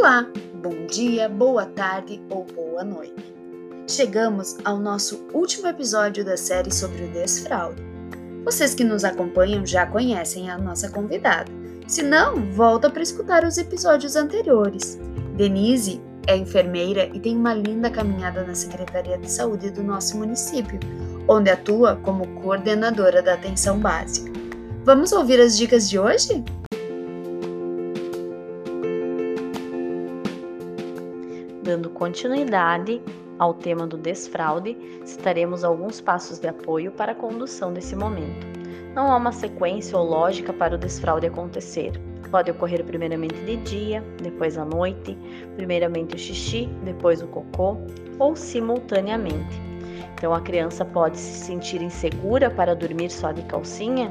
Olá, bom dia, boa tarde ou boa noite. Chegamos ao nosso último episódio da série sobre o desfraude. Vocês que nos acompanham já conhecem a nossa convidada. Se não, volta para escutar os episódios anteriores. Denise é enfermeira e tem uma linda caminhada na Secretaria de Saúde do nosso município, onde atua como coordenadora da atenção básica. Vamos ouvir as dicas de hoje? Dando continuidade ao tema do desfraude, citaremos alguns passos de apoio para a condução desse momento. Não há uma sequência ou lógica para o desfraude acontecer. Pode ocorrer primeiramente de dia, depois à noite, primeiramente o xixi, depois o cocô, ou simultaneamente. Então a criança pode se sentir insegura para dormir só de calcinha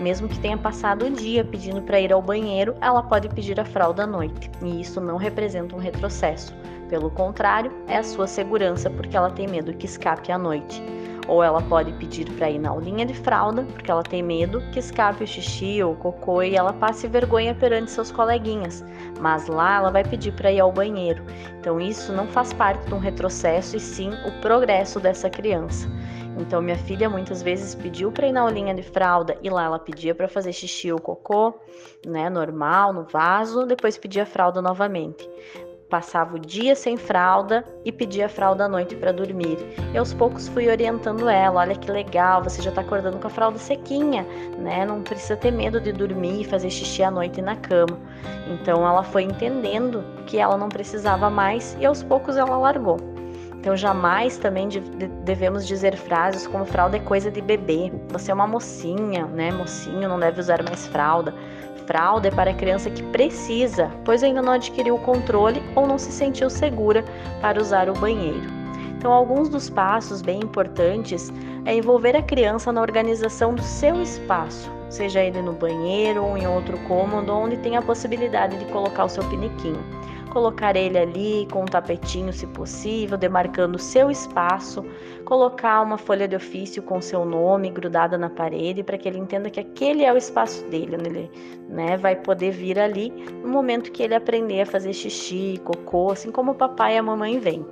mesmo que tenha passado o dia pedindo para ir ao banheiro, ela pode pedir a fralda à noite, e isso não representa um retrocesso. Pelo contrário, é a sua segurança porque ela tem medo que escape à noite. Ou ela pode pedir para ir na aulinha de fralda, porque ela tem medo que escape o xixi ou o cocô e ela passe vergonha perante seus coleguinhas. Mas lá ela vai pedir para ir ao banheiro. Então isso não faz parte de um retrocesso e sim o progresso dessa criança. Então minha filha muitas vezes pediu para ir na aulinha de fralda e lá ela pedia para fazer xixi ou cocô, né, normal, no vaso, depois pedia fralda novamente. Passava o dia sem fralda e pedia fralda à noite para dormir. E aos poucos fui orientando ela: olha que legal, você já está acordando com a fralda sequinha, né? Não precisa ter medo de dormir e fazer xixi à noite na cama. Então ela foi entendendo que ela não precisava mais e aos poucos ela largou. Então jamais também devemos dizer frases como fralda é coisa de bebê. Você é uma mocinha, né? Mocinho não deve usar mais fralda. Fralda é para a criança que precisa, pois ainda não adquiriu o controle ou não se sentiu segura para usar o banheiro. Então, alguns dos passos bem importantes é envolver a criança na organização do seu espaço, seja ele no banheiro ou em outro cômodo onde tem a possibilidade de colocar o seu piniquinho colocar ele ali com um tapetinho, se possível, demarcando seu espaço, colocar uma folha de ofício com seu nome grudada na parede para que ele entenda que aquele é o espaço dele, ele né, vai poder vir ali no momento que ele aprender a fazer xixi, cocô, assim como o papai e a mamãe vêm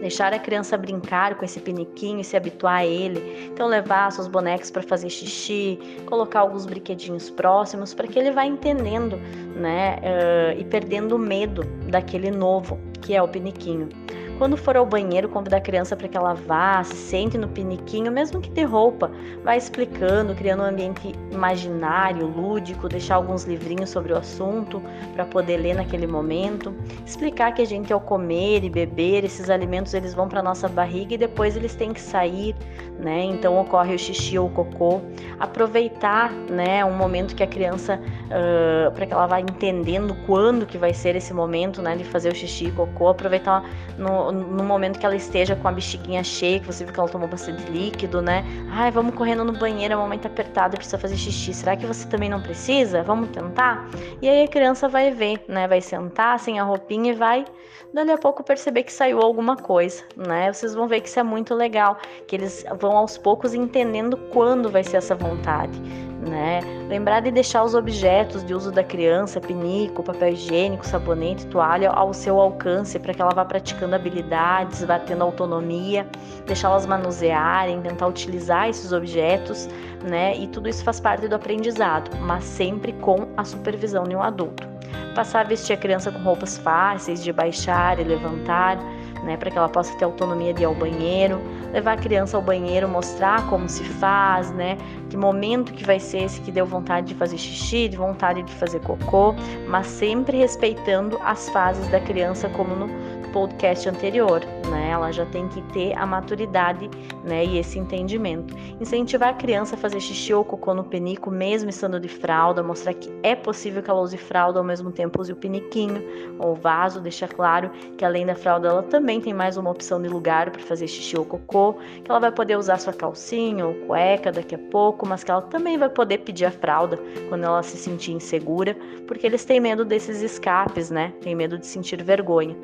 deixar a criança brincar com esse piniquinho e se habituar a ele. Então, levar seus bonecos para fazer xixi, colocar alguns brinquedinhos próximos para que ele vá entendendo, né, uh, e perdendo o medo daquele novo que é o piniquinho. Quando for ao banheiro, convida a criança para que ela vá, se sente no piniquinho, mesmo que de roupa. Vai explicando, criando um ambiente imaginário, lúdico, deixar alguns livrinhos sobre o assunto para poder ler naquele momento. Explicar que a gente ao comer e beber esses alimentos eles vão para nossa barriga e depois eles têm que sair, né? Então ocorre o xixi ou o cocô. Aproveitar, né, um momento que a criança uh, para que ela vá entendendo quando que vai ser esse momento, né, de fazer o xixi e cocô. Aproveitar no, no, momento que ela esteja com a bexiguinha cheia, que você viu que ela tomou bastante líquido, né? Ai, vamos correndo no banheiro, é um momento apertado e precisa fazer xixi. Será que você também não precisa? Vamos tentar? E aí a criança vai ver, né? Vai sentar sem a roupinha e vai, dali a pouco, perceber que saiu alguma coisa, né? Vocês vão ver que isso é muito legal, que eles vão aos poucos entendendo quando vai ser essa vontade né? Lembrar de deixar os objetos de uso da criança, pinico, papel higiênico, sabonete, toalha, ao seu alcance para que ela vá praticando habilidades, vá tendo autonomia, deixá-las manusearem, tentar utilizar esses objetos, né? E tudo isso faz parte do aprendizado, mas sempre com a supervisão de um adulto. Passar a vestir a criança com roupas fáceis de baixar e levantar, né, para que ela possa ter autonomia de ir ao banheiro, levar a criança ao banheiro, mostrar como se faz, né, que momento que vai ser esse que deu vontade de fazer xixi, de vontade de fazer cocô, mas sempre respeitando as fases da criança como no podcast anterior, né? Ela já tem que ter a maturidade, né, e esse entendimento. Incentivar a criança a fazer xixi ou cocô no penico, mesmo estando de fralda, mostrar que é possível que ela use fralda ao mesmo tempo use o peniquinho ou vaso, deixar claro que além da fralda ela também tem mais uma opção de lugar para fazer xixi ou cocô, que ela vai poder usar sua calcinha ou cueca daqui a pouco, mas que ela também vai poder pedir a fralda quando ela se sentir insegura, porque eles têm medo desses escapes, né? Tem medo de sentir vergonha.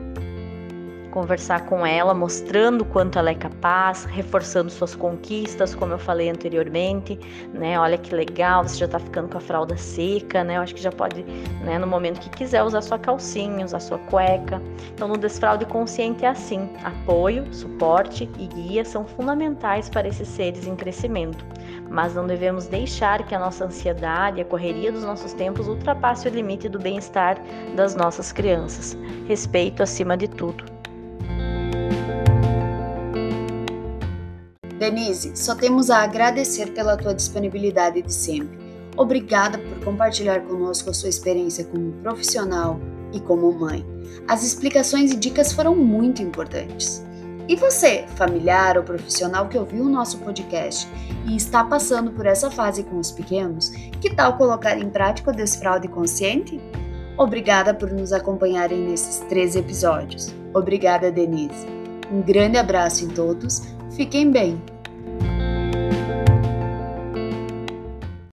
Conversar com ela, mostrando quanto ela é capaz, reforçando suas conquistas, como eu falei anteriormente, né? Olha que legal, você já tá ficando com a fralda seca, né? Eu acho que já pode, né, no momento que quiser usar sua calcinha, usar sua cueca. Então, no desfraude consciente é assim: apoio, suporte e guia são fundamentais para esses seres em crescimento mas não devemos deixar que a nossa ansiedade e a correria dos nossos tempos ultrapasse o limite do bem-estar das nossas crianças. Respeito acima de tudo. Denise, só temos a agradecer pela tua disponibilidade de sempre. Obrigada por compartilhar conosco a sua experiência como profissional e como mãe. As explicações e dicas foram muito importantes. E você, familiar ou profissional que ouviu o nosso podcast e está passando por essa fase com os pequenos, que tal colocar em prática o desfraude consciente? Obrigada por nos acompanharem nesses três episódios. Obrigada, Denise. Um grande abraço em todos, fiquem bem!